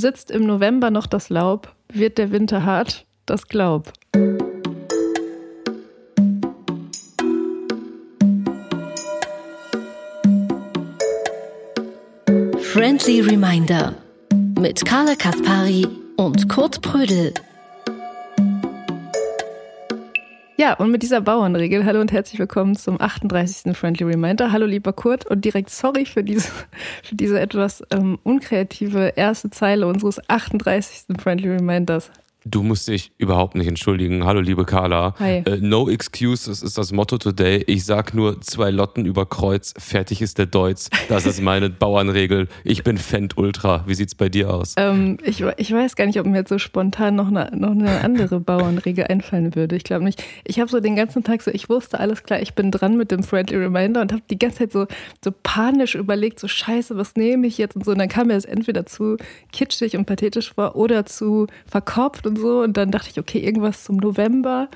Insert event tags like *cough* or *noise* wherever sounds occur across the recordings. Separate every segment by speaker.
Speaker 1: Sitzt im November noch das Laub, wird der Winter hart, das glaub.
Speaker 2: Friendly Reminder mit Carla Kaspari und Kurt Prödel.
Speaker 1: Ja, und mit dieser Bauernregel, hallo und herzlich willkommen zum 38. Friendly Reminder. Hallo lieber Kurt und direkt sorry für diese, *laughs* für diese etwas ähm, unkreative erste Zeile unseres 38. Friendly Reminders.
Speaker 3: Du musst dich überhaupt nicht entschuldigen. Hallo, liebe Carla.
Speaker 1: Hi.
Speaker 3: Äh, no excuses ist das Motto today. Ich sag nur zwei Lotten über Kreuz. Fertig ist der Deutz. Das ist meine *laughs* Bauernregel. Ich bin Fendt Ultra. Wie sieht's bei dir aus?
Speaker 1: Ähm, ich, ich weiß gar nicht, ob mir jetzt so spontan noch eine, noch eine andere Bauernregel einfallen würde. Ich glaube nicht. Ich habe so den ganzen Tag so, ich wusste alles klar, ich bin dran mit dem Friendly Reminder und habe die ganze Zeit so, so panisch überlegt, so scheiße, was nehme ich jetzt und so. Und dann kam mir das entweder zu kitschig und pathetisch vor oder zu verkorpft und so. Und dann dachte ich, okay, irgendwas zum November.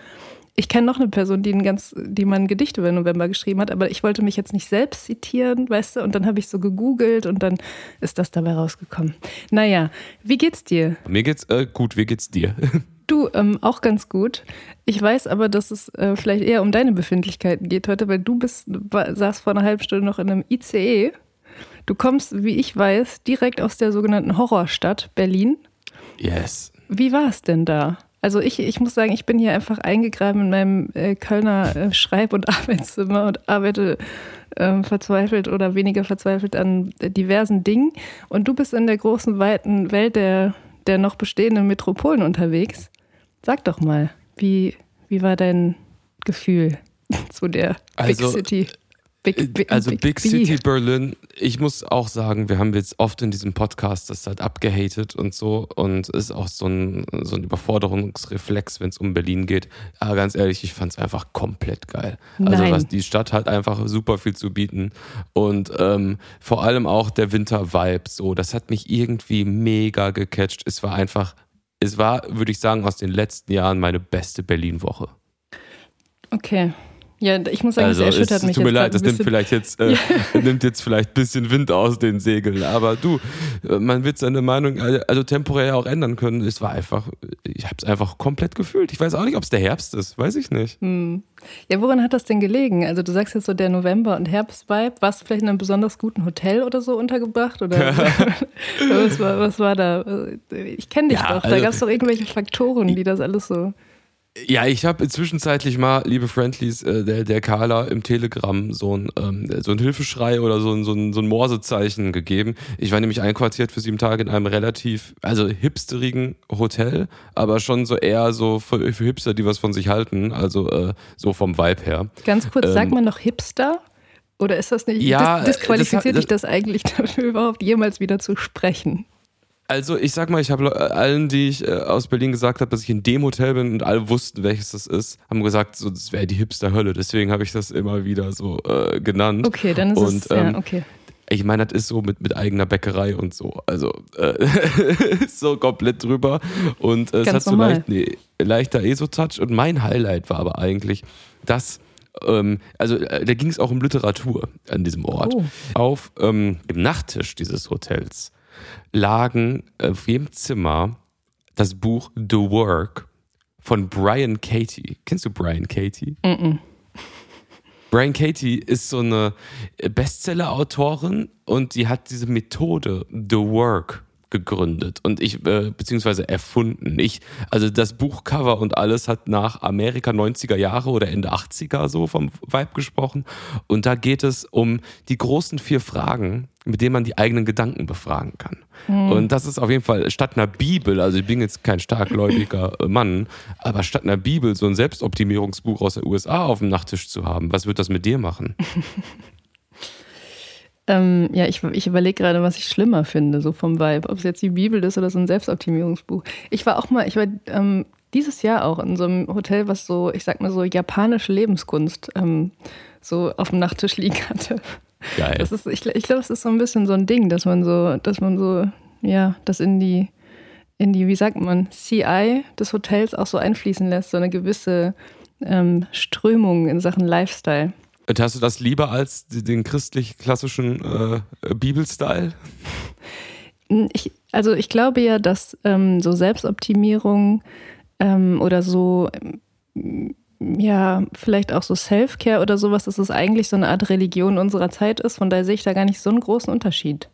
Speaker 1: Ich kenne noch eine Person, die, ein ganz, die mal ein Gedicht über November geschrieben hat, aber ich wollte mich jetzt nicht selbst zitieren, weißt du? Und dann habe ich so gegoogelt und dann ist das dabei rausgekommen. Naja, wie geht's dir?
Speaker 3: Mir geht's äh, gut. Wie geht's dir? *laughs*
Speaker 1: Du, ähm, auch ganz gut. Ich weiß aber, dass es äh, vielleicht eher um deine Befindlichkeiten geht heute, weil du bist, war, saß vor einer halben Stunde noch in einem ICE. Du kommst, wie ich weiß, direkt aus der sogenannten Horrorstadt Berlin.
Speaker 3: Yes.
Speaker 1: Wie war es denn da? Also ich, ich muss sagen, ich bin hier einfach eingegraben in meinem äh, Kölner äh, Schreib- und *laughs* Arbeitszimmer und arbeite ähm, verzweifelt oder weniger verzweifelt an äh, diversen Dingen. Und du bist in der großen, weiten Welt der, der noch bestehenden Metropolen unterwegs. Sag doch mal, wie, wie war dein Gefühl *laughs* zu der
Speaker 3: Also,
Speaker 1: Big City? Big, Big,
Speaker 3: Also Big,
Speaker 1: B.
Speaker 3: City Berlin, ich muss auch sagen, wir haben jetzt oft in diesem Podcast das halt abgehatet und so und ist auch so ein, so ein Überforderungsreflex, wenn es um Berlin geht. Aber ganz ehrlich, ich fand es einfach komplett geil. Also
Speaker 1: Nein.
Speaker 3: was die Stadt hat einfach super viel zu bieten und ähm, vor allem auch der Winter-Vibe so, das hat mich irgendwie mega gecatcht. Es war einfach, es war, würde ich sagen, aus den letzten Jahren meine beste Berlin-Woche.
Speaker 1: Okay. Ja, ich muss sagen,
Speaker 3: Also
Speaker 1: das
Speaker 3: es,
Speaker 1: erschüttert
Speaker 3: es
Speaker 1: mich
Speaker 3: tut mir leid, das nimmt vielleicht jetzt äh, *laughs* *laughs* nimmt jetzt vielleicht ein bisschen Wind aus den Segeln. Aber du, äh, man wird seine Meinung also also temporär auch ändern können. Es war einfach, ich habe es einfach komplett gefühlt. Ich weiß auch nicht, ob es der Herbst ist, weiß ich nicht.
Speaker 1: Hm. Ja, woran hat das denn gelegen? Also du sagst jetzt so der November- und Herbst-Vibe. Warst du vielleicht in einem besonders guten Hotel oder so untergebracht? Oder *laughs* was, war, was war da? Ich kenne dich
Speaker 3: Ja,
Speaker 1: doch. Da
Speaker 3: also-
Speaker 1: gab es doch irgendwelche Faktoren, die das alles so...
Speaker 3: Ja, ich habe zwischenzeitlich mal, liebe Friendlies, äh, der, der Carla im Telegram so ein, ähm, so ein Hilfeschrei oder so ein, so, ein, so ein Morsezeichen gegeben. Ich war nämlich einquartiert für sieben Tage in einem relativ, also hipsterigen Hotel, aber schon so eher so für, für Hipster, die was von sich halten, also äh, so vom Vibe her.
Speaker 1: Ganz kurz, sagt
Speaker 3: Ähm,
Speaker 1: man noch Hipster? Oder ist das nicht...
Speaker 3: Ja,
Speaker 1: dis disqualifiziert
Speaker 3: das-
Speaker 1: dich das eigentlich *laughs* dafür, überhaupt jemals wieder zu sprechen?
Speaker 3: Also ich sag mal, ich habe allen, die ich äh, aus Berlin gesagt habe, dass ich in dem Hotel bin und alle wussten, welches das ist, haben gesagt, so das wäre die Hipster-Hölle. Deswegen habe ich das immer wieder so äh, genannt.
Speaker 1: Okay, dann ist
Speaker 3: Und,
Speaker 1: es... Ja,
Speaker 3: ähm,
Speaker 1: okay.
Speaker 3: Ich meine, das ist so mit, mit eigener Bäckerei und so. Also äh, ist *laughs* so komplett drüber. Und äh, es hat so leicht, nee, leichter ESO-Touch. Und mein Highlight war aber eigentlich, dass, ähm, also äh, da ging es auch um Literatur an diesem Ort.
Speaker 1: Oh.
Speaker 3: Auf ähm, dem Nachttisch dieses Hotels lagen auf jedem Zimmer das Buch The Work von Brian Katie. Kennst du Brian Katie? Brian Katie ist so eine Bestseller-Autorin und die hat diese Methode The Work gegründet und ich äh, beziehungsweise erfunden. Ich also das Buchcover und alles hat nach Amerika 90er Jahre oder Ende 80er so vom Vibe gesprochen und da geht es um die großen vier Fragen, mit denen man die eigenen Gedanken befragen kann. Und das ist auf jeden Fall statt einer Bibel, also ich bin jetzt kein starkgläubiger äh, Mann, aber statt einer Bibel so ein Selbstoptimierungsbuch aus der USA auf dem Nachttisch zu haben, was wird das mit dir machen? *laughs*
Speaker 1: Ähm, ja, ich, ich überlege gerade, was ich schlimmer finde, so vom Vibe. Ob es jetzt die Bibel ist oder so ein Selbstoptimierungsbuch. Ich war auch mal, ich war ähm, dieses Jahr auch in so einem Hotel, was so, ich sag mal so, japanische Lebenskunst ähm, so auf dem Nachttisch liegen hatte.
Speaker 3: Geil.
Speaker 1: Das ist, ich, ich glaube, es ist so ein bisschen so ein Ding, dass man so, dass man so, ja, das in die, in die, wie sagt man, CI des Hotels auch so einfließen lässt, so eine gewisse ähm, Strömung in Sachen Lifestyle.
Speaker 3: Und hast du das lieber als den christlich-klassischen äh, Bibelstyle?
Speaker 1: Ich, Also ich glaube ja, dass ähm, so Selbstoptimierung ähm, oder so, ähm, ja, vielleicht auch so Self-Care oder sowas, dass es eigentlich so eine Art Religion unserer Zeit ist. Von daher sehe ich da gar nicht so einen großen Unterschied.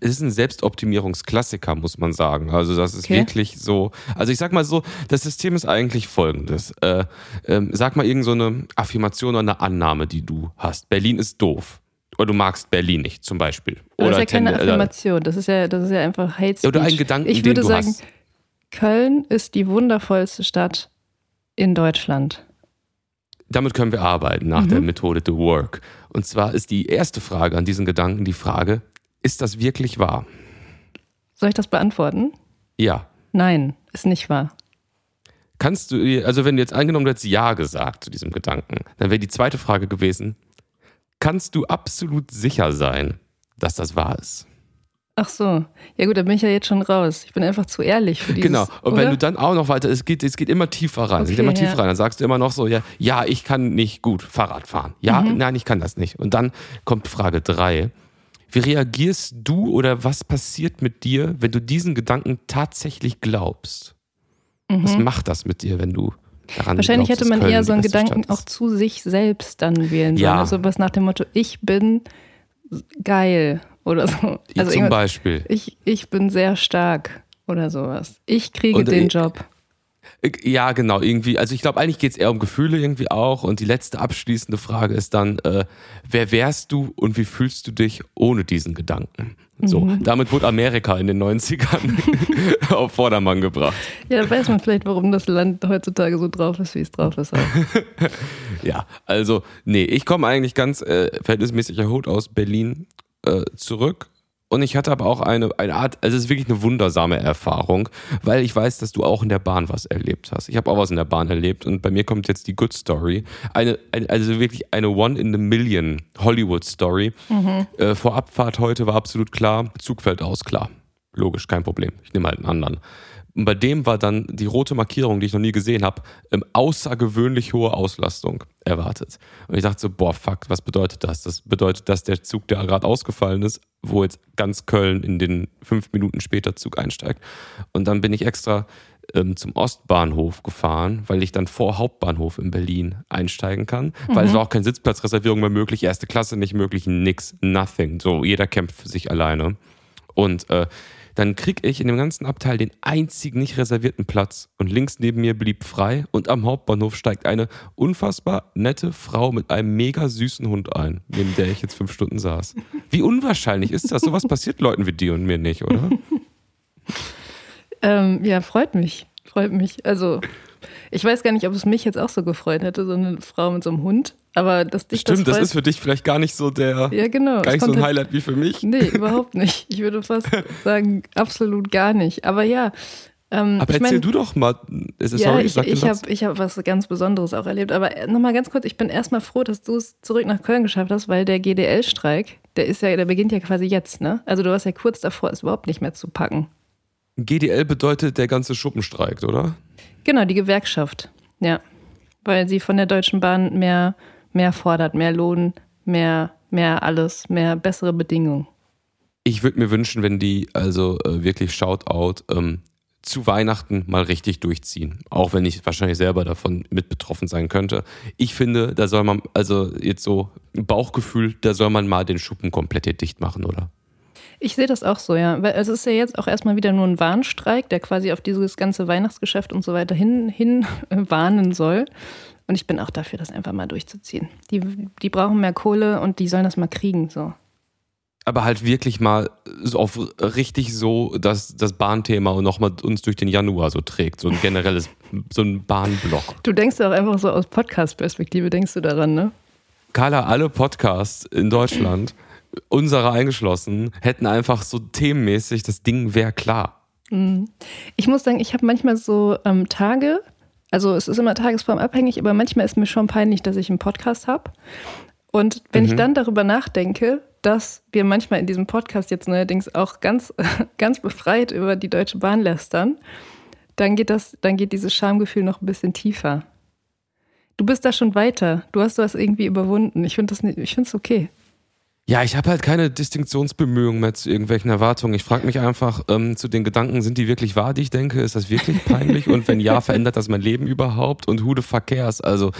Speaker 3: Es ist ein Selbstoptimierungsklassiker, muss man sagen. Also das ist okay. wirklich so. Also ich sag mal so, das System ist eigentlich folgendes. Äh, äh, sag mal irgend so eine Affirmation oder eine Annahme, die du hast. Berlin ist doof. Oder du magst Berlin nicht, zum Beispiel.
Speaker 1: Oder
Speaker 3: das
Speaker 1: ist ja keine Affirmation. Das ist ja, das ist ja einfach Hate Speech.
Speaker 3: Oder ein Gedanken,
Speaker 1: ich würde sagen,
Speaker 3: hast.
Speaker 1: Köln ist die wundervollste Stadt in Deutschland.
Speaker 3: Damit können wir arbeiten nach
Speaker 1: Mhm.
Speaker 3: der Methode The Work. Und zwar ist die erste Frage an diesen Gedanken die Frage, ist das wirklich wahr?
Speaker 1: Soll ich das beantworten?
Speaker 3: Ja.
Speaker 1: Nein, ist nicht wahr.
Speaker 3: Kannst du, also wenn du jetzt angenommen du hättest Ja gesagt zu diesem Gedanken, dann wäre die zweite Frage gewesen, kannst du absolut sicher sein, dass das wahr ist?
Speaker 1: Ach so. Ja gut, da bin ich ja jetzt schon raus. Ich bin einfach zu ehrlich für dieses.
Speaker 3: genau. Und
Speaker 1: oder?
Speaker 3: wenn du dann auch noch weiter, es geht, es geht immer tiefer rein, es geht
Speaker 1: Okay,
Speaker 3: immer tiefer
Speaker 1: ja.
Speaker 3: rein, dann sagst du immer noch so, ja, ja, ich kann nicht gut Fahrrad fahren. Ja,
Speaker 1: Mhm.
Speaker 3: nein, ich kann das nicht. Und dann kommt Frage drei. Wie reagierst du oder was passiert mit dir, wenn du diesen Gedanken tatsächlich glaubst? Was macht das mit dir, wenn du daran
Speaker 1: Mhm. Wahrscheinlich
Speaker 3: glaubst,
Speaker 1: hätte man
Speaker 3: Köln
Speaker 1: eher so einen Gedanken auch zu sich selbst dann wählen sollen.
Speaker 3: Ja.
Speaker 1: Also was nach dem Motto, ich bin geil oder so. Also
Speaker 3: zum Beispiel.
Speaker 1: ich, ich bin sehr stark oder sowas. Ich kriege
Speaker 3: Und,
Speaker 1: den
Speaker 3: äh,
Speaker 1: Job.
Speaker 3: Ja, genau, irgendwie. Also ich glaube, eigentlich geht es eher um Gefühle irgendwie auch. Und die letzte abschließende Frage ist dann, äh, wer wärst du und wie fühlst du dich ohne diesen Gedanken? So,
Speaker 1: Mhm.
Speaker 3: damit wurde Amerika in den 90ern *laughs* auf Vordermann gebracht.
Speaker 1: Ja, da weiß man vielleicht, warum das Land heutzutage so drauf ist, wie es drauf ist. *laughs*
Speaker 3: Ja, also, nee, ich komme eigentlich ganz äh, verhältnismäßig erholt aus Berlin äh, zurück. Und ich hatte aber auch eine, eine Art, also es ist wirklich eine wundersame Erfahrung, weil ich weiß, dass du auch in der Bahn was erlebt hast. Ich habe auch was in der Bahn erlebt und bei mir kommt jetzt die Good Story. Eine, eine also wirklich eine One in a Million Hollywood Story. Äh, vor Abfahrt heute war absolut klar, Zug fällt aus, klar. Logisch, kein Problem. Ich nehme halt einen anderen. Und bei dem war dann die rote Markierung, die ich noch nie gesehen habe, ähm, außergewöhnlich hohe Auslastung erwartet. Und ich dachte so, boah, fuck, was bedeutet das? Das bedeutet, dass der Zug, der gerade ausgefallen ist, wo jetzt ganz Köln in den fünf Minuten später Zug einsteigt. Und dann bin ich extra ähm, zum Ostbahnhof gefahren, weil ich dann vor Hauptbahnhof in Berlin einsteigen kann, weil es war auch keine Sitzplatzreservierung mehr möglich, erste Klasse nicht möglich, nix, nothing. So, jeder kämpft für sich alleine. Und äh, dann krieg ich in dem ganzen Abteil den einzigen nicht reservierten Platz und links neben mir blieb frei und am Hauptbahnhof steigt eine unfassbar nette Frau mit einem mega süßen Hund ein, neben der ich jetzt fünf Stunden saß. Wie unwahrscheinlich ist das? Sowas passiert Leuten wie dir und mir nicht, oder?
Speaker 1: Ähm, ja, freut mich. Freut mich. Also, ich weiß gar nicht, ob es mich jetzt auch so gefreut hätte, so eine Frau mit so einem Hund. Aber dass dich
Speaker 3: Stimmt,
Speaker 1: das
Speaker 3: das ist für dich vielleicht gar nicht so der,
Speaker 1: Ja, genau.
Speaker 3: gar nicht so ein Highlight wie für mich.
Speaker 1: Nee, *laughs* überhaupt nicht. Ich würde fast sagen, absolut gar nicht. Aber ja. Ähm,
Speaker 3: Aber
Speaker 1: ich
Speaker 3: erzähl
Speaker 1: mein,
Speaker 3: du doch mal. Es ist
Speaker 1: Ja,
Speaker 3: sorry,
Speaker 1: ich, ich
Speaker 3: Satz.
Speaker 1: habe ich hab was ganz Besonderes auch erlebt. Aber nochmal ganz kurz, ich bin erstmal froh, dass du es zurück nach Köln geschafft hast, weil der GDL-Streik, der ist ja, der beginnt ja quasi jetzt, ne? Also du warst ja kurz davor, es überhaupt nicht mehr zu packen.
Speaker 3: GDL bedeutet, der ganze Schuppen streikt, oder?
Speaker 1: Genau, die Gewerkschaft. Ja. Weil sie von der Deutschen Bahn mehr, mehr fordert, mehr Lohn, mehr, mehr alles, mehr bessere Bedingungen.
Speaker 3: Ich würde mir wünschen, wenn die also äh, wirklich Shoutout ähm, zu Weihnachten mal richtig durchziehen. Auch wenn ich wahrscheinlich selber davon mit betroffen sein könnte. Ich finde, da soll man, also jetzt so Bauchgefühl, da soll man mal den Schuppen komplett hier dicht machen, oder?
Speaker 1: Ich sehe das auch so, ja. Weil es ist ja jetzt auch erstmal wieder nur ein Warnstreik, der quasi auf dieses ganze Weihnachtsgeschäft und so weiter hin, hin *laughs* warnen soll. Und ich bin auch dafür, das einfach mal durchzuziehen. Die, die brauchen mehr Kohle und die sollen das mal kriegen. So.
Speaker 3: Aber halt wirklich mal so auf richtig so, dass das Bahnthema nochmal uns durch den Januar so trägt. So ein generelles, *laughs* so ein Bahnblock.
Speaker 1: Du denkst auch einfach so aus Podcast-Perspektive, denkst du daran, ne?
Speaker 3: Carla, alle Podcasts in Deutschland, *clears throat* unsere eingeschlossen, hätten einfach so themenmäßig, das Ding wäre klar.
Speaker 1: Ich muss sagen, ich habe manchmal so ähm, Tage, also es ist immer tagesformabhängig, aber manchmal ist mir schon peinlich, dass ich einen Podcast habe. Und wenn ich dann darüber nachdenke, dass wir manchmal in diesem Podcast jetzt neuerdings auch ganz, *laughs* ganz befreit über die Deutsche Bahn lästern, dann geht das, dann geht dieses Schamgefühl noch ein bisschen tiefer. Du bist da schon weiter. Du hast das irgendwie überwunden. Ich finde das nicht, ich finde es okay.
Speaker 3: Ja, ich habe halt keine Distinktionsbemühungen mehr zu irgendwelchen Erwartungen. Ich frage mich einfach ähm, zu den Gedanken, sind die wirklich wahr, die ich denke? Ist das wirklich peinlich? Und wenn ja, verändert das mein Leben überhaupt? Und who the fuck cares? Also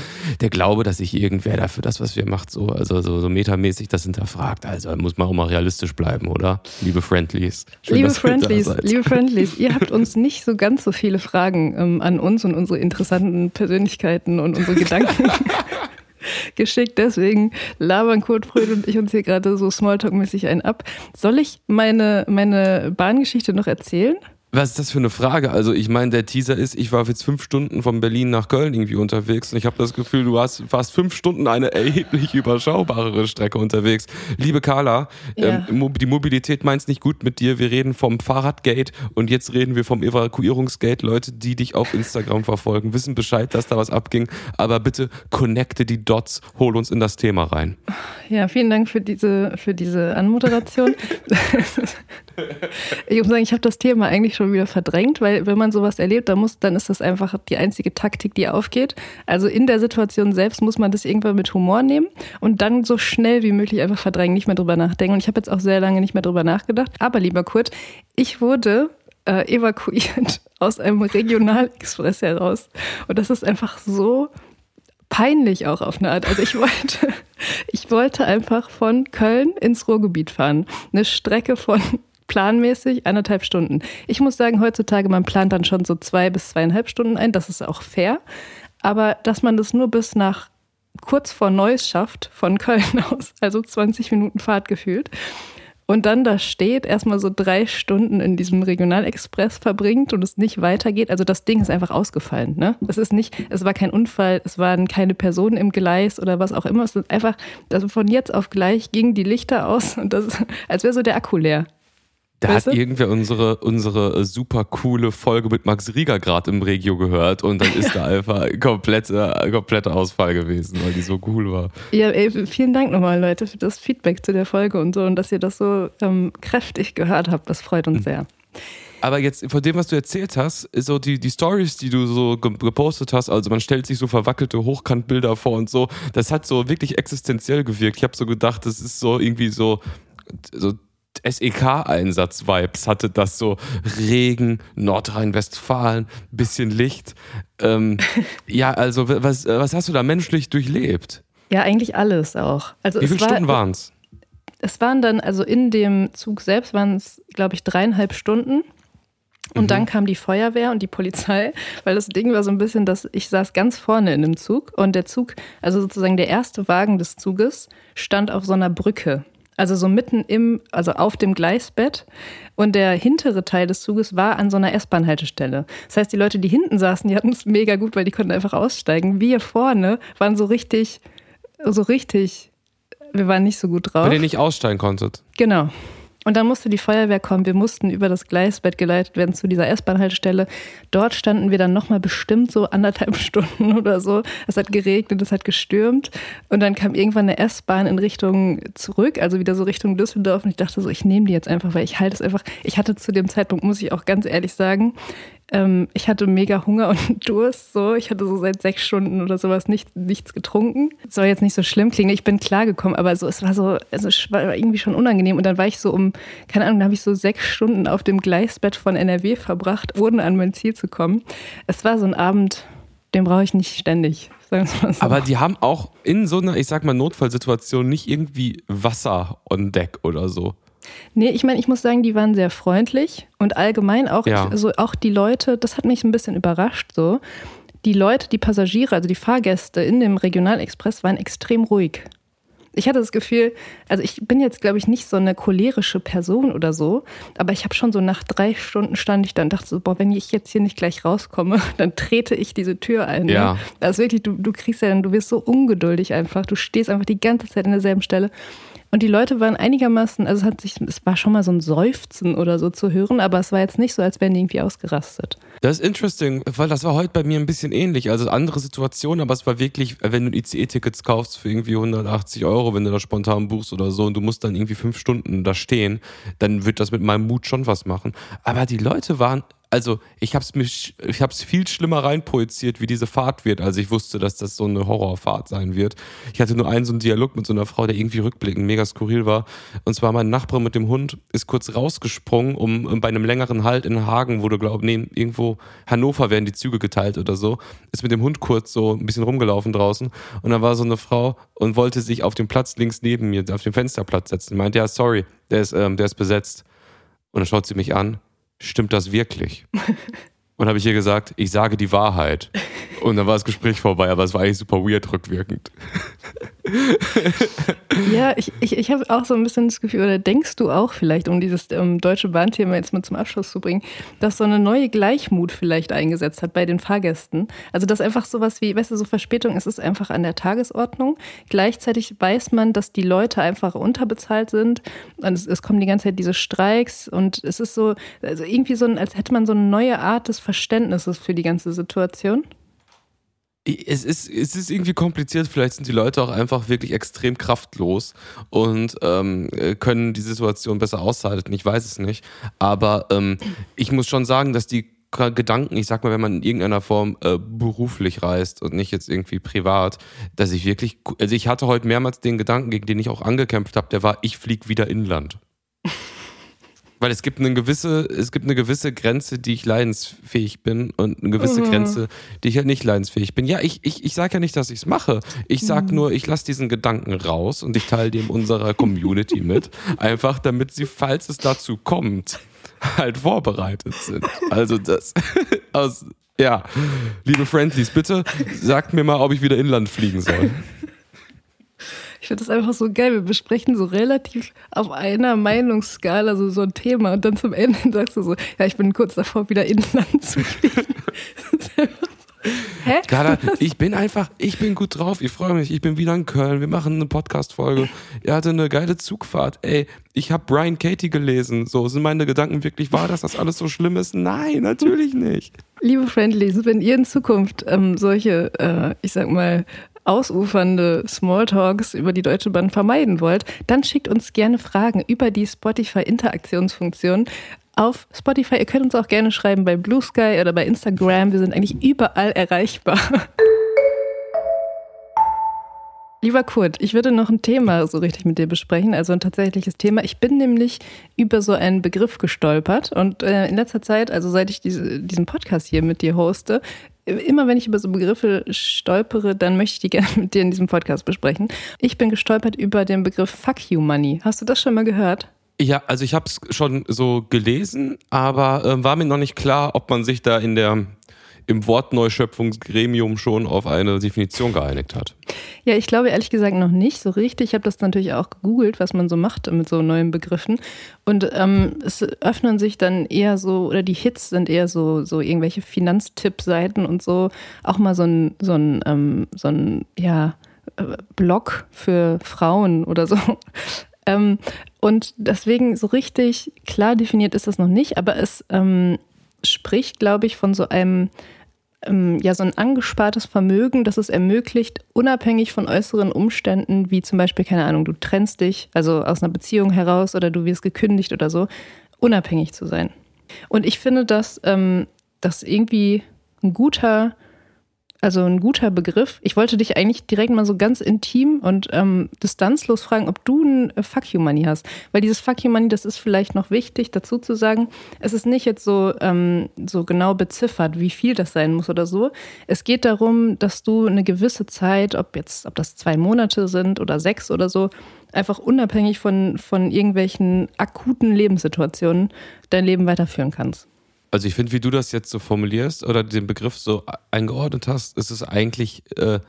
Speaker 3: der Glaube, dass sich irgendwer dafür das, was wir macht, so, also so, so metamäßig das hinterfragt. Also muss man auch mal realistisch bleiben, oder? Liebe Friendlies.
Speaker 1: Schön, liebe Friendlies, liebe Friendlies, ihr habt *laughs* uns nicht so ganz so viele Fragen ähm, an uns und unsere interessanten Persönlichkeiten und unsere Gedanken *laughs* geschickt. Deswegen labern Kurt Fröd und ich uns hier gerade so Smalltalk-mäßig einen ab. Soll ich meine, meine Bahngeschichte noch erzählen?
Speaker 3: Was ist das für eine Frage? Also ich meine, der Teaser ist, ich war jetzt fünf Stunden von Berlin nach Köln irgendwie unterwegs und ich habe das Gefühl, du warst fast fünf Stunden eine erheblich überschaubarere Strecke unterwegs. Liebe Carla, ja. ähm, die Mobilität meint's nicht gut mit dir. Wir reden vom Fahrradgate und jetzt reden wir vom Evakuierungsgate. Leute, die dich auf Instagram verfolgen, wissen Bescheid, dass da was abging. Aber bitte connecte die Dots, hol uns in das Thema rein.
Speaker 1: Ja, vielen Dank für diese, für diese Anmoderation. *laughs* ich muss sagen, ich habe das Thema eigentlich schon wieder verdrängt, weil wenn man sowas erlebt, dann, muss, dann ist das einfach die einzige Taktik, die aufgeht. Also in der Situation selbst muss man das irgendwann mit Humor nehmen und dann so schnell wie möglich einfach verdrängen, nicht mehr drüber nachdenken. Und ich habe jetzt auch sehr lange nicht mehr drüber nachgedacht. Aber lieber Kurt, ich wurde äh, evakuiert *laughs* aus einem Regionalexpress heraus. Und das ist einfach so peinlich auch auf eine Art. Also ich *laughs* wollte, ich wollte einfach von Köln ins Ruhrgebiet fahren. Eine Strecke von planmäßig anderthalb Stunden. Ich muss sagen, heutzutage, man plant dann schon so zwei bis zweieinhalb Stunden ein. Das ist auch fair. Aber dass man das nur bis nach kurz vor Neuss schafft, von Köln *laughs* aus, also 20 Minuten Fahrt gefühlt, und dann da steht, erstmal so drei Stunden in diesem Regionalexpress verbringt und es nicht weitergeht. Also das Ding ist einfach ausgefallen. Ne? Es ist nicht, es war kein Unfall, es waren keine Personen im Gleis oder was auch immer. Es ist einfach, also von jetzt auf gleich gingen die Lichter aus und das, *laughs* als wäre so der Akku leer.
Speaker 3: Da weißt hat du? irgendwer unsere, unsere äh, super coole Folge mit Max Rieger gerade im Regio gehört und dann ist da *laughs* einfach kompletter komplette Ausfall gewesen, weil die so cool war.
Speaker 1: Ja, ey, vielen Dank nochmal, Leute, für das Feedback zu der Folge und so und dass ihr das so ähm, kräftig gehört habt. Das freut uns mhm. sehr.
Speaker 3: Aber jetzt von dem, was du erzählt hast, so die, die Stories, die du so gepostet hast, also man stellt sich so verwackelte Hochkantbilder vor und so, das hat so wirklich existenziell gewirkt. Ich habe so gedacht, das ist so irgendwie so, so SEK-Einsatz-Vibes hatte das so Regen, Nordrhein-Westfalen, bisschen Licht. Ähm, *laughs* ja, also was, was hast du da menschlich durchlebt?
Speaker 1: Ja, eigentlich alles auch. Also
Speaker 3: Wie viele war, Stunden waren es?
Speaker 1: Es waren dann, also in dem Zug selbst waren es, glaube ich, dreieinhalb Stunden. Und mhm. dann kam die Feuerwehr und die Polizei, *laughs* weil das Ding war so ein bisschen, dass ich saß ganz vorne in dem Zug und der Zug, also sozusagen der erste Wagen des Zuges, stand auf so einer Brücke. Also so mitten im, also auf dem Gleisbett. Und der hintere Teil des Zuges war an so einer S-Bahn-Haltestelle. Das heißt, die Leute, die hinten saßen, die hatten es mega gut, weil die konnten einfach aussteigen. Wir vorne waren so richtig, so richtig, wir waren nicht so gut drauf.
Speaker 3: Weil ihr nicht aussteigen konntet.
Speaker 1: Genau. Und dann musste die Feuerwehr kommen. Wir mussten über das Gleisbett geleitet werden zu dieser S-Bahn-Haltestelle. Dort standen wir dann nochmal bestimmt so anderthalb *laughs* Stunden oder so. Es hat geregnet, es hat gestürmt. Und dann kam irgendwann eine S-Bahn in Richtung zurück, also wieder so Richtung Düsseldorf. Und ich dachte so, ich nehme die jetzt einfach, weil ich halte es einfach. Ich hatte zu dem Zeitpunkt, muss ich auch ganz ehrlich sagen, ähm, ich hatte mega Hunger und *laughs* Durst. So. Ich hatte so seit sechs Stunden oder sowas nicht, nichts getrunken. Soll jetzt nicht so schlimm klingen. Ich bin klargekommen, aber so, es war so, also war irgendwie schon unangenehm. Und dann war ich so um, keine Ahnung, da habe ich so sechs Stunden auf dem Gleisbett von NRW verbracht, ohne an mein Ziel zu kommen. Es war so ein Abend, den brauche ich nicht ständig. So.
Speaker 3: Aber die haben auch in so einer, ich sag mal, Notfallsituation nicht irgendwie Wasser on Deck oder so.
Speaker 1: Nee, ich meine, ich muss sagen, die waren sehr freundlich und allgemein auch, ja. also auch die Leute, das hat mich ein bisschen überrascht so. Die Leute, die Passagiere, also die Fahrgäste in dem Regionalexpress waren extrem ruhig. Ich hatte das Gefühl, also ich bin jetzt, glaube ich, nicht so eine cholerische Person oder so, aber ich habe schon so nach drei Stunden stand ich dann und dachte so, boah, wenn ich jetzt hier nicht gleich rauskomme, *laughs* dann trete ich diese Tür ein. Ne? Ja. Ne? Also wirklich, du, du kriegst ja dann, du wirst so ungeduldig einfach, du stehst einfach die ganze Zeit an derselben Stelle. Und die Leute waren einigermaßen, also es hat sich, es war schon mal so ein Seufzen oder so zu hören, aber es war jetzt nicht so, als wären die irgendwie ausgerastet.
Speaker 3: Das ist interesting, weil das war heute bei mir ein bisschen ähnlich. Also andere Situation, aber es war wirklich, wenn du ICE-Tickets kaufst für irgendwie 180 Euro, wenn du das spontan buchst oder so und du musst dann irgendwie fünf Stunden da stehen, dann wird das mit meinem Mut schon was machen. Aber die Leute waren also ich habe es mich, ich habe es viel schlimmer reinprojiziert, wie diese Fahrt wird, als ich wusste, dass das so eine Horrorfahrt sein wird. Ich hatte nur einen so einen Dialog mit so einer Frau, der irgendwie rückblickend mega skurril war. Und zwar mein Nachbar mit dem Hund ist kurz rausgesprungen, um bei einem längeren Halt in Hagen, wo du glaubst, nee, irgendwo Hannover werden die Züge geteilt oder so, ist mit dem Hund kurz so ein bisschen rumgelaufen draußen. Und dann war so eine Frau und wollte sich auf den Platz links neben mir, auf den Fensterplatz setzen. Meinte, ja, sorry, der ist, ähm, der ist besetzt. Und dann schaut sie mich an stimmt das wirklich? *laughs* Und habe ich ihr gesagt, ich sage die Wahrheit. Und dann war das Gespräch vorbei, aber es war eigentlich super weird rückwirkend. *laughs*
Speaker 1: Ja, ich, ich, ich habe auch so ein bisschen das Gefühl, oder denkst du auch vielleicht, um dieses ähm, deutsche Bahnthema jetzt mal zum Abschluss zu bringen, dass so eine neue Gleichmut vielleicht eingesetzt hat bei den Fahrgästen? Also, dass einfach sowas wie, weißt du, so Verspätung, es ist einfach an der Tagesordnung. Gleichzeitig weiß man, dass die Leute einfach unterbezahlt sind. Und es, es kommen die ganze Zeit diese Streiks und es ist so, also irgendwie so, als hätte man so eine neue Art des Verständnisses für die ganze Situation
Speaker 3: es ist, es ist irgendwie kompliziert. Vielleicht sind die Leute auch einfach wirklich extrem kraftlos und ähm, können die Situation besser aushalten. Ich weiß es nicht. Aber ähm, ich muss schon sagen, dass die Gedanken, ich sag mal, wenn man in irgendeiner Form äh, beruflich reist und nicht jetzt irgendwie privat, dass ich wirklich, also ich hatte heute mehrmals den Gedanken, gegen den ich auch angekämpft habe, der war, ich fliege wieder inland. Weil es gibt eine gewisse, es gibt eine gewisse Grenze, die ich leidensfähig bin und eine gewisse mhm. Grenze, die ich halt nicht leidensfähig bin. Ja, ich, ich, ich sage ja nicht, dass ich es mache. Ich sag mhm. nur, ich lasse diesen Gedanken raus und ich teile dem unserer Community mit. *laughs* Einfach damit sie, falls es dazu kommt, halt vorbereitet sind. Also das *laughs* aus, ja, liebe Friendlies, bitte sagt mir mal, ob ich wieder inland fliegen soll. *laughs*
Speaker 1: Ich finde das einfach so geil. Wir besprechen so relativ auf einer Meinungsskala so, so ein Thema und dann zum Ende sagst du so, ja, ich bin kurz davor, wieder inland zu fliegen.
Speaker 3: Hä? Carla, ich bin einfach, ich bin gut drauf, ich freue mich, ich bin wieder in Köln, wir machen eine Podcast-Folge. Er hatte eine geile Zugfahrt. Ey, ich habe Brian Katie gelesen. So, sind meine Gedanken wirklich wahr, dass das alles so schlimm ist? Nein, natürlich nicht.
Speaker 1: Liebe Friendlies, wenn ihr in Zukunft ähm, solche, äh, ich sag mal, ausufernde Smalltalks über die Deutsche Bahn vermeiden wollt, dann schickt uns gerne Fragen über die Spotify-Interaktionsfunktion auf Spotify. Ihr könnt uns auch gerne schreiben bei Blue Sky oder bei Instagram. Wir sind eigentlich überall erreichbar. *laughs* Lieber Kurt, ich würde noch ein Thema so richtig mit dir besprechen, also ein tatsächliches Thema. Ich bin nämlich über so einen Begriff gestolpert und äh, in letzter Zeit, also seit ich diese, diesen Podcast hier mit dir hoste, immer wenn ich über so Begriffe stolpere, dann möchte ich die *laughs* gerne mit dir in diesem Podcast besprechen. Ich bin gestolpert über den Begriff Fuck You Money. Hast du das schon mal gehört?
Speaker 3: Ja, also ich habe es schon so gelesen, aber äh, war mir noch nicht klar, ob man sich da in der im Wortneuschöpfungsgremium schon auf eine Definition geeinigt hat.
Speaker 1: Ja, ich glaube ehrlich gesagt noch nicht so richtig. Ich habe das natürlich auch gegoogelt, was man so macht mit so neuen Begriffen. Und ähm, es öffnen sich dann eher so, oder die Hits sind eher so, so irgendwelche Finanztipp-Seiten und so. Auch mal so ein, so ein, ähm, so ein ja, äh, Blog für Frauen oder so. *laughs* Ähm, und deswegen so richtig klar definiert ist das noch nicht, aber es ähm, spricht, glaube ich, von so einem ähm, ja so ein angespartes Vermögen, das es ermöglicht, unabhängig von äußeren Umständen, wie zum Beispiel, keine Ahnung, du trennst dich, also aus einer Beziehung heraus oder du wirst gekündigt oder so, unabhängig zu sein. Und ich finde, dass ähm, das irgendwie ein guter also ein guter Begriff. Ich wollte dich eigentlich direkt mal so ganz intim und ähm, distanzlos fragen, ob du ein äh, Fuck You Money hast. Weil dieses Fuck You Money, das ist vielleicht noch wichtig dazu zu sagen, es ist nicht jetzt so, ähm, so genau beziffert, wie viel das sein muss oder so. Es geht darum, dass du eine gewisse Zeit, ob jetzt, ob das zwei Monate sind oder sechs oder so, einfach unabhängig von, von irgendwelchen akuten Lebenssituationen dein Leben weiterführen kannst
Speaker 3: also ich finde, wie du das jetzt so formulierst oder den Begriff so eingeordnet hast, ist es eigentlich äh,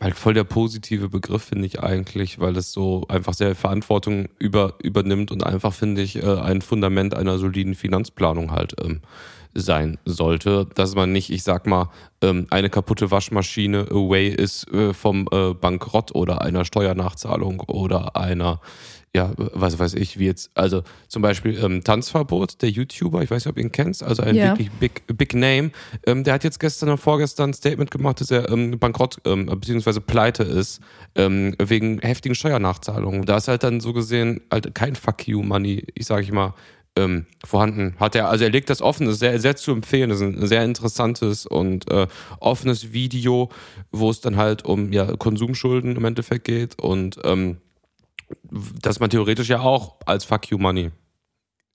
Speaker 3: halt voll der positive Begriff, finde ich eigentlich, weil es so einfach sehr Verantwortung über, übernimmt und einfach, finde ich, äh, ein Fundament einer soliden Finanzplanung halt ähm, sein sollte, dass man nicht, ich sag mal, ähm, eine kaputte Waschmaschine away ist äh, vom äh, Bankrott oder einer Steuernachzahlung oder einer ja, was weiß ich, wie jetzt, also zum Beispiel ähm, Tanzverbot, der YouTuber, ich weiß nicht, ob ihr ihn kennt, also ein ja. wirklich big, big Name, ähm, der hat jetzt gestern und vorgestern ein Statement gemacht, dass er ähm, bankrott ähm, bzw. pleite ist, ähm, wegen heftigen Steuernachzahlungen. Da ist halt dann so gesehen halt kein Fuck you Money, ich sage ich mal, ähm, vorhanden hat er. Also er legt das offen, das ist sehr, sehr zu empfehlen. Das ist ein sehr interessantes und äh, offenes Video, wo es dann halt um ja, Konsumschulden im Endeffekt geht und ähm, dass man theoretisch ja auch als Fuck You Money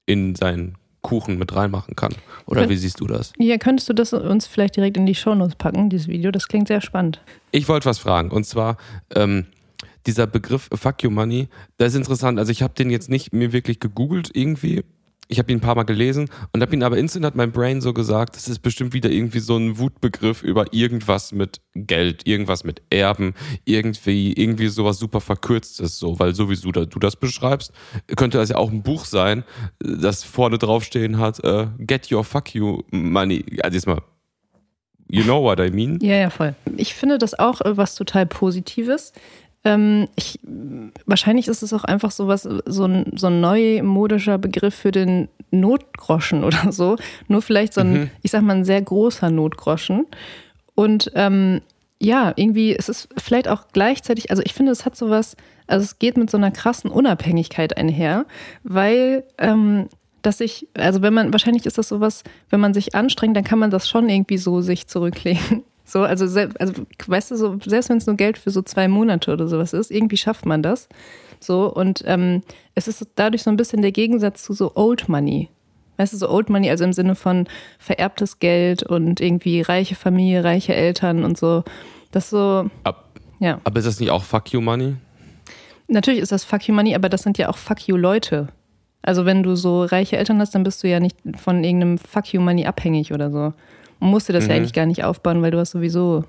Speaker 3: in seinen Kuchen mit reinmachen kann. Oder wie siehst du das?
Speaker 1: Ja, könntest du das uns vielleicht direkt in die Shownotes packen, dieses Video? Das klingt sehr spannend.
Speaker 3: Ich wollte was fragen und zwar ähm, dieser Begriff Fuck You Money, das ist interessant. Also ich habe den jetzt nicht mir wirklich gegoogelt irgendwie ich habe ihn ein paar Mal gelesen und habe ihn aber instant hat mein Brain so gesagt, das ist bestimmt wieder irgendwie so ein Wutbegriff über irgendwas mit Geld, irgendwas mit Erben, irgendwie, irgendwie sowas super verkürztes, so, weil so wie du, du das beschreibst, könnte das ja auch ein Buch sein, das vorne draufstehen hat, uh, Get Your Fuck You Money. Also jetzt mal You know what I mean?
Speaker 1: Ja, ja, voll. Ich finde das auch äh, was total Positives. Ähm, ich, wahrscheinlich ist es auch einfach so was, so ein, so ein neumodischer Begriff für den Notgroschen oder so. Nur vielleicht so ein, mhm. ich sag mal, ein sehr großer Notgroschen. Und ähm, ja, irgendwie ist es vielleicht auch gleichzeitig, also ich finde, es hat sowas, also es geht mit so einer krassen Unabhängigkeit einher, weil ähm, dass ich, also wenn man, wahrscheinlich ist das sowas, wenn man sich anstrengt, dann kann man das schon irgendwie so sich zurücklegen. So, also, also weißt du, so, selbst wenn es nur Geld für so zwei Monate oder sowas ist, irgendwie schafft man das. So, und ähm, es ist dadurch so ein bisschen der Gegensatz zu so Old Money. Weißt du, so Old Money, also im Sinne von vererbtes Geld und irgendwie reiche Familie, reiche Eltern und so. Das so.
Speaker 3: Ab, ja. Aber ist das nicht auch Fuck You Money?
Speaker 1: Natürlich ist das Fuck You Money, aber das sind ja auch Fuck You Leute. Also wenn du so reiche Eltern hast, dann bist du ja nicht von irgendeinem Fuck You Money abhängig oder so. Und musste das mhm. ja eigentlich gar nicht aufbauen, weil du hast sowieso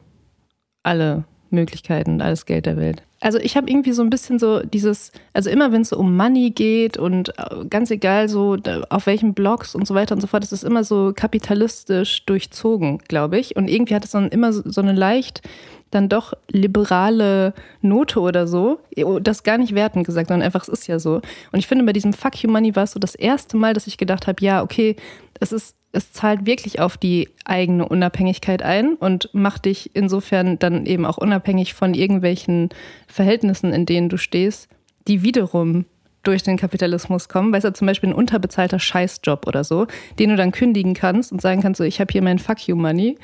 Speaker 1: alle Möglichkeiten und alles Geld der Welt. Also ich habe irgendwie so ein bisschen so dieses, also immer wenn es so um Money geht und äh, ganz egal so auf welchen Blogs und so weiter und so fort, ist es immer so kapitalistisch durchzogen, glaube ich. Und irgendwie hat es dann immer so eine leicht dann doch liberale Note oder so. Das gar nicht wertend gesagt, sondern einfach, es ist ja so. Und ich finde, bei diesem Fuck You Money war es so das erste Mal, dass ich gedacht habe, ja, okay, es ist es zahlt wirklich auf die eigene Unabhängigkeit ein und macht dich insofern dann eben auch unabhängig von irgendwelchen Verhältnissen, in denen du stehst, die wiederum durch den Kapitalismus kommen. Weißt du, zum Beispiel ein unterbezahlter Scheißjob oder so, den du dann kündigen kannst und sagen kannst, so, ich habe hier mein Fuck you Money,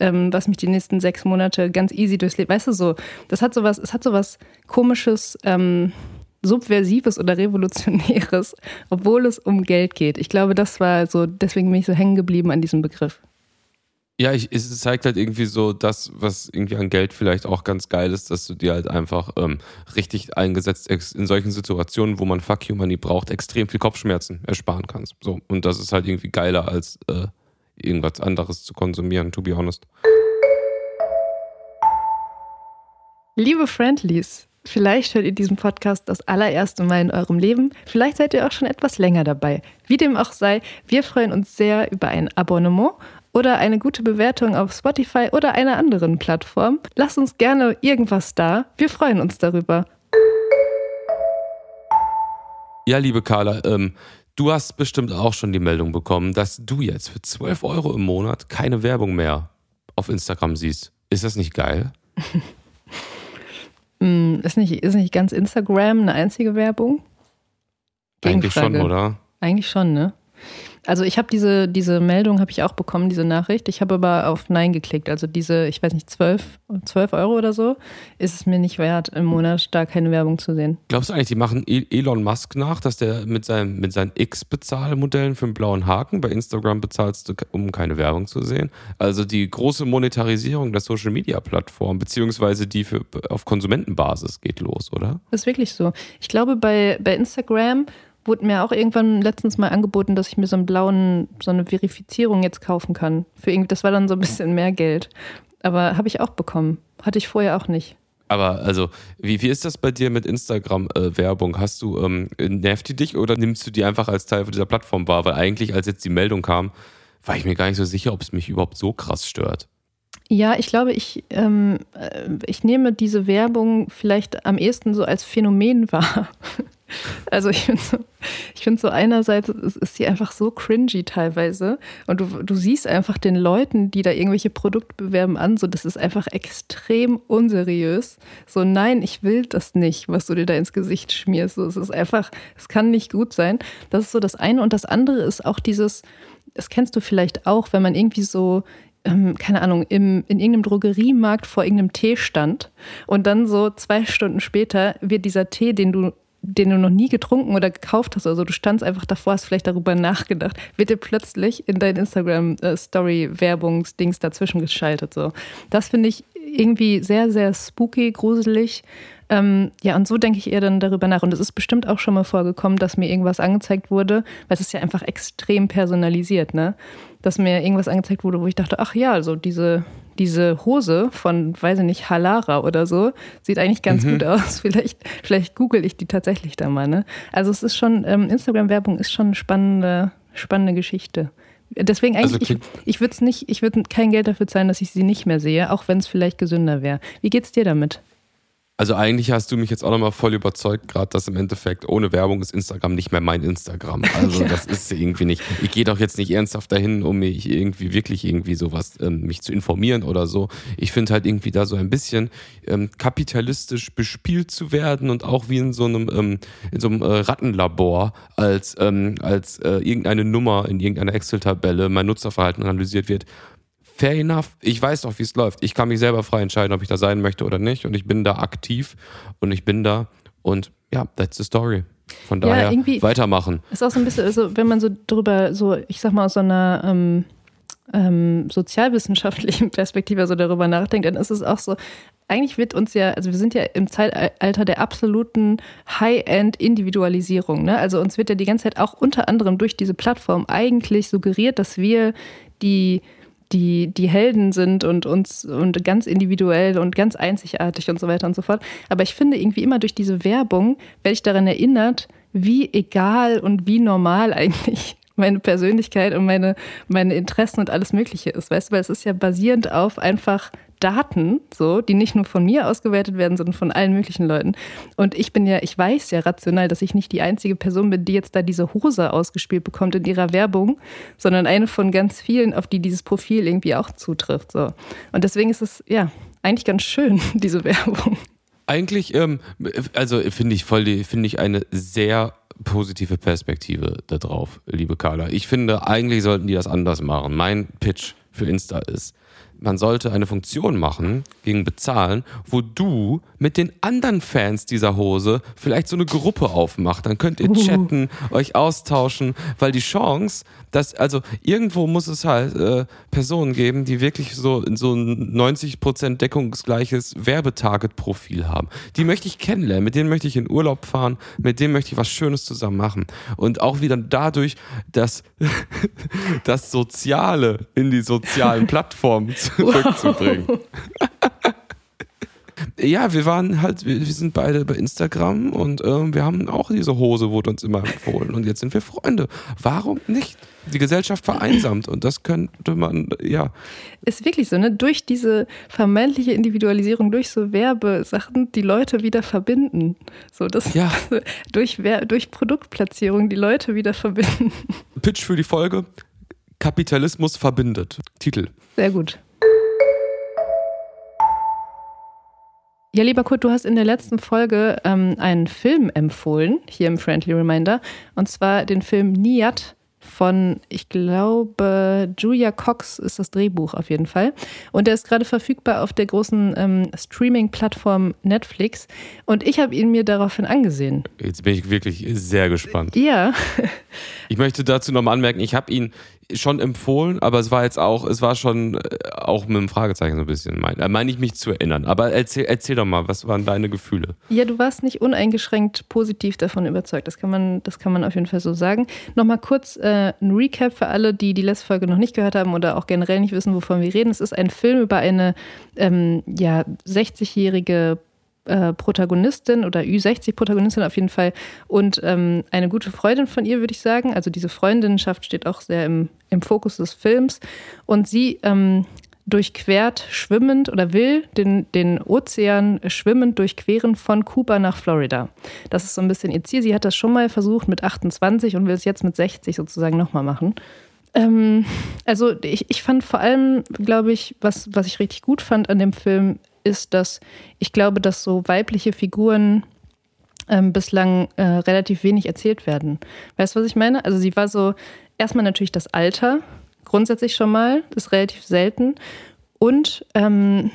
Speaker 1: ähm, was mich die nächsten sechs Monate ganz easy durchs Leben. Weißt du so, das hat sowas, es hat sowas komisches, ähm, Subversives oder Revolutionäres, obwohl es um Geld geht. Ich glaube, das war so, deswegen bin ich so hängen geblieben an diesem Begriff.
Speaker 3: Ja, ich, es zeigt halt irgendwie so das, was irgendwie an Geld vielleicht auch ganz geil ist, dass du dir halt einfach ähm, richtig eingesetzt in solchen Situationen, wo man Fuck You Money braucht, extrem viel Kopfschmerzen ersparen kannst. So. Und das ist halt irgendwie geiler als äh, irgendwas anderes zu konsumieren, to be honest.
Speaker 1: Liebe Friendlies, Vielleicht hört ihr diesen Podcast das allererste Mal in eurem Leben. Vielleicht seid ihr auch schon etwas länger dabei. Wie dem auch sei, wir freuen uns sehr über ein Abonnement oder eine gute Bewertung auf Spotify oder einer anderen Plattform. Lasst uns gerne irgendwas da. Wir freuen uns darüber.
Speaker 3: Ja, liebe Carla, ähm, du hast bestimmt auch schon die Meldung bekommen, dass du jetzt für 12 Euro im Monat keine Werbung mehr auf Instagram siehst. Ist das nicht geil? *laughs*
Speaker 1: Hm, ist nicht, ist nicht ganz Instagram eine einzige Werbung?
Speaker 3: Eigentlich schon, oder?
Speaker 1: Eigentlich schon, ne? Also ich habe diese, diese Meldung habe ich auch bekommen, diese Nachricht. Ich habe aber auf Nein geklickt. Also diese, ich weiß nicht, 12, 12 Euro oder so, ist es mir nicht wert, im Monat da keine Werbung zu sehen.
Speaker 3: Glaubst du eigentlich, die machen e- Elon Musk nach, dass der mit, seinem, mit seinen X-Bezahlmodellen für einen blauen Haken bei Instagram bezahlst, um keine Werbung zu sehen? Also die große Monetarisierung der Social-Media-Plattform, beziehungsweise die für, auf Konsumentenbasis geht los, oder?
Speaker 1: Das ist wirklich so. Ich glaube, bei, bei Instagram wurde mir auch irgendwann letztens mal angeboten, dass ich mir so einen blauen, so eine Verifizierung jetzt kaufen kann. Für irgendwie, das war dann so ein bisschen mehr Geld. Aber habe ich auch bekommen. Hatte ich vorher auch nicht.
Speaker 3: Aber also, wie, wie ist das bei dir mit Instagram-Werbung? Äh, Hast du, ähm, nervt die dich oder nimmst du die einfach als Teil dieser Plattform wahr? Weil eigentlich, als jetzt die Meldung kam, war ich mir gar nicht so sicher, ob es mich überhaupt so krass stört.
Speaker 1: Ja, ich glaube, ich, ähm, äh, ich nehme diese Werbung vielleicht am ehesten so als Phänomen *laughs* wahr. Also ich finde so, ich finde so einerseits ist, ist sie einfach so cringy teilweise und du, du siehst einfach den Leuten, die da irgendwelche Produkte bewerben an, so das ist einfach extrem unseriös. So nein, ich will das nicht, was du dir da ins Gesicht schmierst. So, es ist einfach, es kann nicht gut sein. Das ist so das eine und das andere ist auch dieses, das kennst du vielleicht auch, wenn man irgendwie so ähm, keine Ahnung, im, in irgendeinem Drogeriemarkt vor irgendeinem Tee stand und dann so zwei Stunden später wird dieser Tee, den du den du noch nie getrunken oder gekauft hast, also du standst einfach davor, hast vielleicht darüber nachgedacht, wird dir plötzlich in dein Instagram-Story-Werbungsdings dazwischen geschaltet. So. Das finde ich irgendwie sehr, sehr spooky, gruselig. Ähm, ja, und so denke ich eher dann darüber nach. Und es ist bestimmt auch schon mal vorgekommen, dass mir irgendwas angezeigt wurde, weil es ist ja einfach extrem personalisiert, ne? Dass mir irgendwas angezeigt wurde, wo ich dachte, ach ja, also diese, diese Hose von, weiß ich nicht, Halara oder so, sieht eigentlich ganz mhm. gut aus. *laughs* Vielleicht, vielleicht google ich die tatsächlich da mal. Ne? Also es ist schon, ähm, Instagram-Werbung ist schon eine spannende, spannende Geschichte. Deswegen eigentlich, also, ich, ich würde es nicht, ich würde kein Geld dafür zahlen, dass ich sie nicht mehr sehe, auch wenn es vielleicht gesünder wäre. Wie geht's dir damit?
Speaker 3: Also eigentlich hast du mich jetzt auch nochmal voll überzeugt, gerade dass im Endeffekt ohne Werbung ist Instagram nicht mehr mein Instagram. Also *laughs* ja. das ist irgendwie nicht. Ich gehe doch jetzt nicht ernsthaft dahin, um mich irgendwie wirklich irgendwie sowas ähm, mich zu informieren oder so. Ich finde halt irgendwie da so ein bisschen ähm, kapitalistisch bespielt zu werden und auch wie in so einem ähm, in so einem äh, Rattenlabor als ähm, als äh, irgendeine Nummer in irgendeiner Excel-Tabelle mein Nutzerverhalten analysiert wird fair enough. Ich weiß doch, wie es läuft. Ich kann mich selber frei entscheiden, ob ich da sein möchte oder nicht. Und ich bin da aktiv und ich bin da. Und ja, that's the story. Von daher ja, weitermachen.
Speaker 1: Ist auch so ein bisschen, also wenn man so drüber, so, ich sag mal, aus so einer ähm, ähm, sozialwissenschaftlichen *laughs* Perspektive so darüber nachdenkt, dann ist es auch so, eigentlich wird uns ja, also wir sind ja im Zeitalter der absoluten High-End-Individualisierung. Ne? Also uns wird ja die ganze Zeit auch unter anderem durch diese Plattform eigentlich suggeriert, dass wir die die, die Helden sind und uns und ganz individuell und ganz einzigartig und so weiter und so fort. Aber ich finde irgendwie immer durch diese Werbung werde ich daran erinnert, wie egal und wie normal *laughs* eigentlich meine Persönlichkeit und meine, meine Interessen und alles Mögliche ist. Weißt du, weil es ist ja basierend auf einfach Daten, so, die nicht nur von mir ausgewertet werden, sondern von allen möglichen Leuten. Und ich bin ja, ich weiß ja rational, dass ich nicht die einzige Person bin, die jetzt da diese Hose ausgespielt bekommt in ihrer Werbung, sondern eine von ganz vielen, auf die dieses Profil irgendwie auch zutrifft. So. Und deswegen ist es, ja, eigentlich ganz schön, *laughs* diese Werbung.
Speaker 3: Eigentlich, ähm, also finde ich voll, finde ich eine sehr positive Perspektive darauf, liebe Carla. Ich finde, eigentlich sollten die das anders machen. Mein Pitch für Insta ist, man sollte eine Funktion machen gegen Bezahlen, wo du mit den anderen Fans dieser Hose vielleicht so eine Gruppe aufmacht. Dann könnt ihr uh. chatten, euch austauschen, weil die Chance, dass, also irgendwo muss es halt äh, Personen geben, die wirklich so, so ein 90% deckungsgleiches Werbetarget-Profil haben. Die möchte ich kennenlernen, mit denen möchte ich in Urlaub fahren, mit denen möchte ich was Schönes zusammen machen. Und auch wieder dadurch, dass *laughs* das Soziale in die sozialen Plattformen zurückzubringen. Wow. *laughs* ja, wir waren halt, wir, wir, sind beide bei Instagram und äh, wir haben auch diese Hose, wurde uns immer empfohlen und jetzt sind wir Freunde. Warum nicht? Die Gesellschaft vereinsamt und das könnte man, ja.
Speaker 1: Ist wirklich so, ne? Durch diese vermeintliche Individualisierung, durch so Werbesachen, die Leute wieder verbinden. So, das ja. *laughs* durch, durch Produktplatzierung die Leute wieder verbinden.
Speaker 3: Pitch für die Folge. Kapitalismus verbindet. Titel.
Speaker 1: Sehr gut. Ja, lieber Kurt, du hast in der letzten Folge ähm, einen Film empfohlen, hier im Friendly Reminder, und zwar den Film Niat von, ich glaube, Julia Cox ist das Drehbuch auf jeden Fall. Und der ist gerade verfügbar auf der großen ähm, Streaming-Plattform Netflix. Und ich habe ihn mir daraufhin angesehen.
Speaker 3: Jetzt bin ich wirklich sehr gespannt.
Speaker 1: Ja.
Speaker 3: ich möchte dazu nochmal anmerken, ich habe ihn schon empfohlen, aber es war jetzt auch, es war schon äh, auch mit einem Fragezeichen so ein bisschen, meine mein ich mich zu erinnern. Aber erzähl, erzähl doch mal, was waren deine Gefühle?
Speaker 1: Ja, du warst nicht uneingeschränkt positiv davon überzeugt. Das kann man, das kann man auf jeden Fall so sagen. Nochmal kurz äh, ein Recap für alle, die die letzte Folge noch nicht gehört haben oder auch generell nicht wissen, wovon wir reden. Es ist ein Film über eine ähm, ja, 60-jährige äh, Protagonistin oder Ü60-Protagonistin auf jeden Fall und ähm, eine gute Freundin von ihr, würde ich sagen. Also diese Freundinnenschaft steht auch sehr im, im Fokus des Films. Und sie ähm, durchquert schwimmend oder will den, den Ozean schwimmend durchqueren von Kuba nach Florida. Das ist so ein bisschen ihr Ziel. Sie hat das schon mal versucht mit 28 und will es jetzt mit 60 sozusagen nochmal machen. Ähm, also ich, ich fand vor allem, glaube ich, was, was ich richtig gut fand an dem Film, ist, dass ich glaube, dass so weibliche Figuren ähm, bislang äh, relativ wenig erzählt werden. Weißt du, was ich meine? Also sie war so, erstmal natürlich das Alter, grundsätzlich schon mal, ist relativ selten. Und ähm,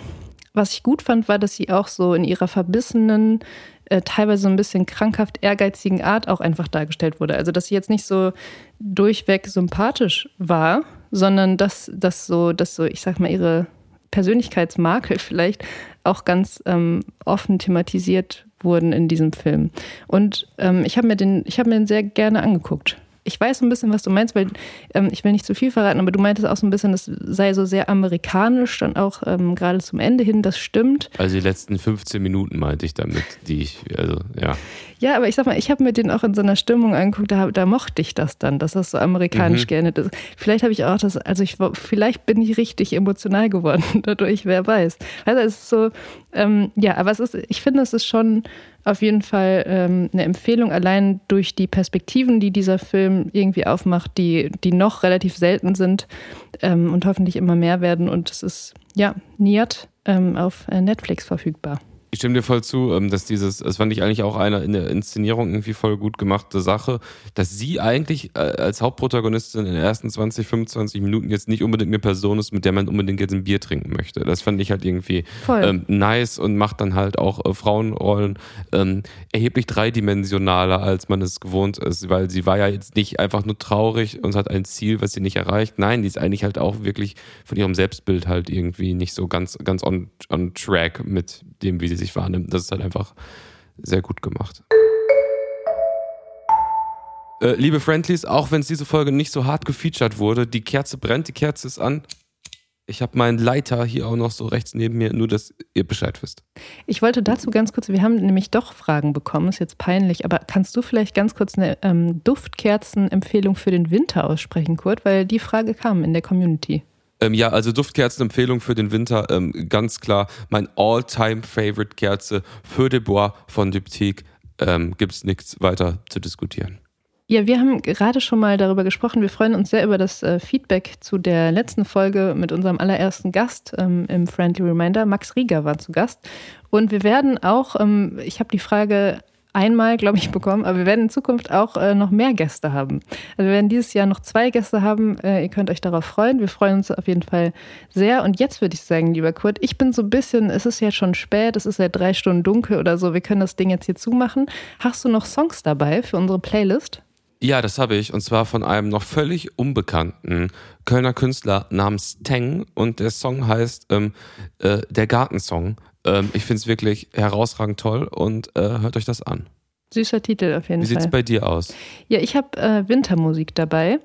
Speaker 1: was ich gut fand, war, dass sie auch so in ihrer verbissenen, äh, teilweise so ein bisschen krankhaft ehrgeizigen Art auch einfach dargestellt wurde. Also dass sie jetzt nicht so durchweg sympathisch war, sondern dass, dass so, dass so, ich sag mal, ihre Persönlichkeitsmakel vielleicht auch ganz ähm, offen thematisiert wurden in diesem Film. Und ähm, ich habe mir den, ich habe mir den sehr gerne angeguckt ich weiß ein bisschen, was du meinst, weil ähm, ich will nicht zu viel verraten, aber du meintest auch so ein bisschen, das sei so sehr amerikanisch, dann auch ähm, gerade zum Ende hin, das stimmt.
Speaker 3: Also die letzten 15 Minuten meinte ich damit, die ich, also ja.
Speaker 1: Ja, aber ich sag mal, ich habe mir den auch in so einer Stimmung angeguckt, da, da mochte ich das dann, dass das so amerikanisch mhm. gerne ist. Vielleicht habe ich auch das, also ich vielleicht bin ich richtig emotional geworden *laughs* dadurch, wer weiß. Also es ist so, ähm, ja, aber es ist, ich finde, es ist schon auf jeden Fall ähm, eine Empfehlung, allein durch die Perspektiven, die dieser Film irgendwie aufmacht, die, die noch relativ selten sind ähm, und hoffentlich immer mehr werden. Und es ist, ja, Niat ähm, auf äh, Netflix verfügbar.
Speaker 3: Ich stimme dir voll zu, ähm, dass dieses, das fand ich eigentlich auch eine in der Inszenierung irgendwie voll gut gemachte Sache, dass sie eigentlich äh, als Hauptprotagonistin in den ersten 20, 25 Minuten jetzt nicht unbedingt eine Person ist, mit der man unbedingt jetzt ein Bier trinken möchte. Das fand ich halt irgendwie ähm, nice und macht dann halt auch äh, Frauenrollen ähm, erheblich dreidimensionaler, als man es gewohnt ist, weil sie war ja jetzt nicht einfach nur traurig und hat ein Ziel, was sie nicht erreicht. Nein, die ist eigentlich halt auch wirklich von ihrem Selbstbild halt irgendwie nicht so ganz, ganz on, on track mit dem, wie sie sich wahrnimmt. Das ist halt einfach sehr gut gemacht. Äh, liebe Friendlies, auch wenn es diese Folge nicht so hart gefeatured wurde, die Kerze brennt, die Kerze ist an. Ich habe meinen Leiter hier auch noch so rechts neben mir, nur dass ihr Bescheid wisst.
Speaker 1: Ich wollte dazu ganz kurz, wir haben nämlich doch Fragen bekommen, ist jetzt peinlich, aber kannst du vielleicht ganz kurz eine ähm, Duftkerzen-Empfehlung für den Winter aussprechen, Kurt? Weil die Frage kam in der Community.
Speaker 3: Ähm, ja, also Duftkerzenempfehlung für den Winter, ähm, ganz klar. Mein All-Time-Favorite-Kerze für de Bois von Diptyque. Ähm, Gibt es nichts weiter zu diskutieren.
Speaker 1: Ja, wir haben gerade schon mal darüber gesprochen. Wir freuen uns sehr über das äh, Feedback zu der letzten Folge mit unserem allerersten Gast ähm, im Friendly Reminder. Max Rieger war zu Gast. Und wir werden auch, ähm, ich habe die Frage einmal, glaube ich, bekommen, aber wir werden in Zukunft auch äh, noch mehr Gäste haben. Also wir werden dieses Jahr noch zwei Gäste haben. Äh, ihr könnt euch darauf freuen. Wir freuen uns auf jeden Fall sehr. Und jetzt würde ich sagen, lieber Kurt, ich bin so ein bisschen, es ist jetzt schon spät, es ist ja drei Stunden dunkel oder so. Wir können das Ding jetzt hier zumachen. Hast du noch Songs dabei für unsere Playlist?
Speaker 3: Ja, das habe ich. Und zwar von einem noch völlig unbekannten Kölner Künstler namens Teng. Und der Song heißt ähm, äh, Der Gartensong. Ähm, ich finde es wirklich herausragend toll und äh, hört euch das an.
Speaker 1: Süßer Titel auf jeden
Speaker 3: Wie Fall. Wie sieht es bei dir aus?
Speaker 1: Ja, ich habe äh, Wintermusik dabei.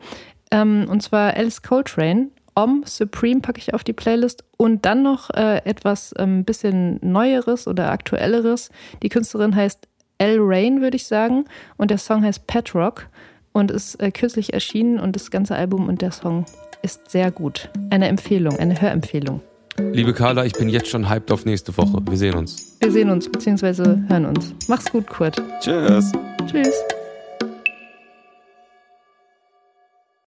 Speaker 1: Ähm, und zwar Alice Coltrane. Om Supreme packe ich auf die Playlist und dann noch äh, etwas ein ähm, bisschen Neueres oder Aktuelleres. Die Künstlerin heißt Elle Rain, würde ich sagen. Und der Song heißt Pet Rock und ist äh, kürzlich erschienen. Und das ganze Album und der Song ist sehr gut. Eine Empfehlung, eine Hörempfehlung.
Speaker 3: Liebe Carla, ich bin jetzt schon hyped auf nächste Woche. Wir sehen uns.
Speaker 1: Wir sehen uns, beziehungsweise hören uns. Mach's gut, Kurt.
Speaker 3: Tschüss.
Speaker 1: Tschüss.